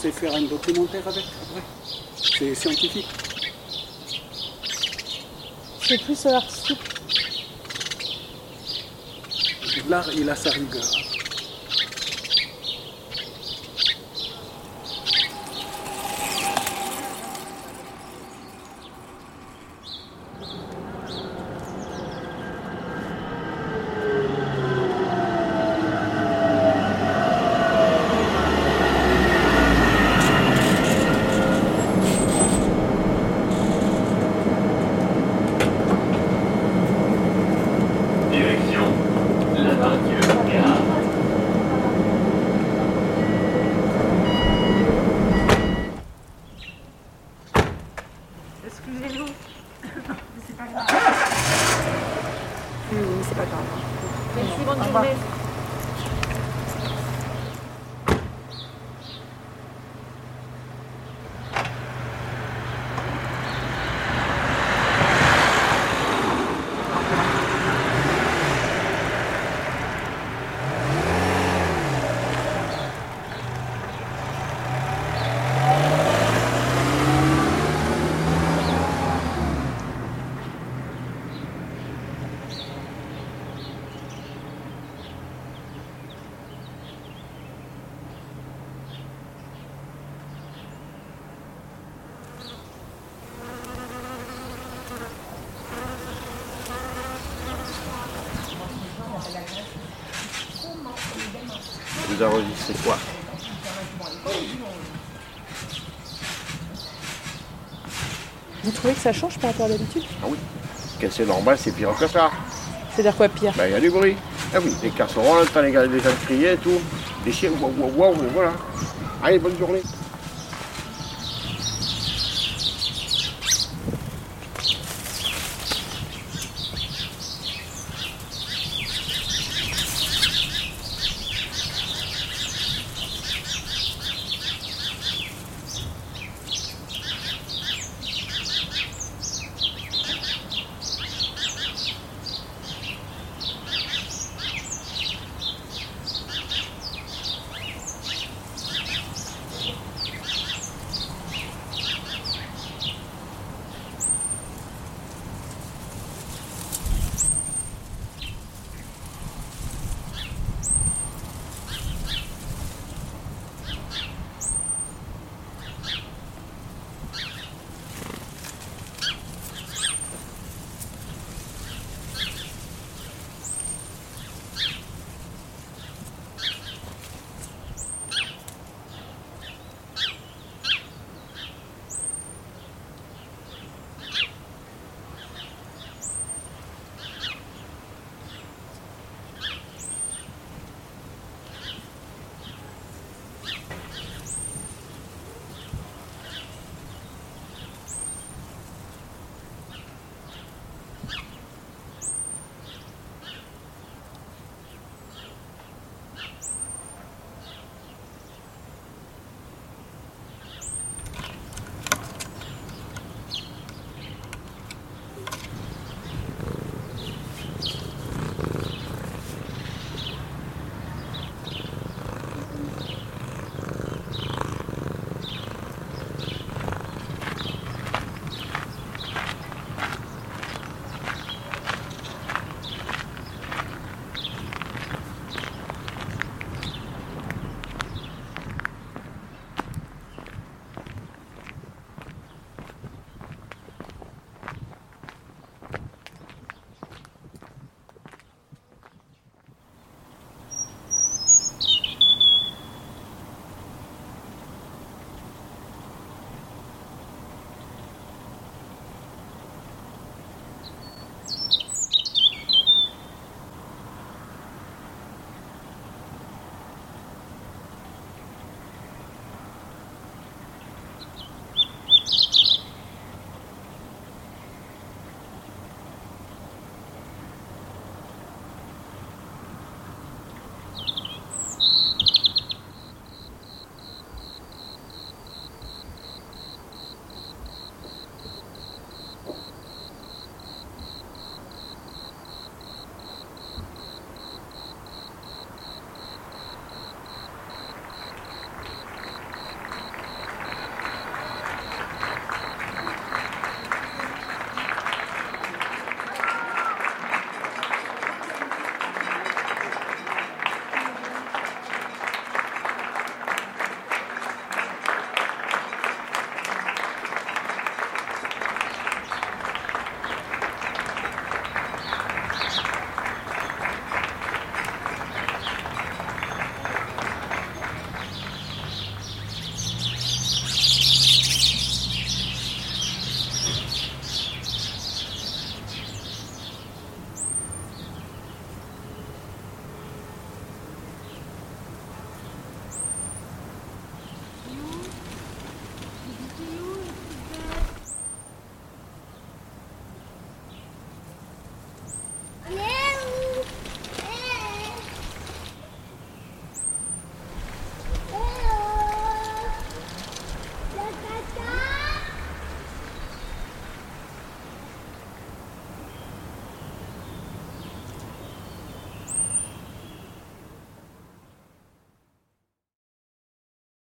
pensez faire un documentaire avec après C'est scientifique. C'est plus artistique. L'art, il a sa rigueur. Vous enregistrez quoi Vous trouvez que ça change par rapport à d'habitude Ah oui. C'est normal, c'est pire que ça. C'est-à-dire quoi pire Ben, il y a du bruit. Ah oui, les casseroles, t'as les les gens crier et tout. Les chiens, waouh, waouh, waouh, voilà. Allez, bonne journée.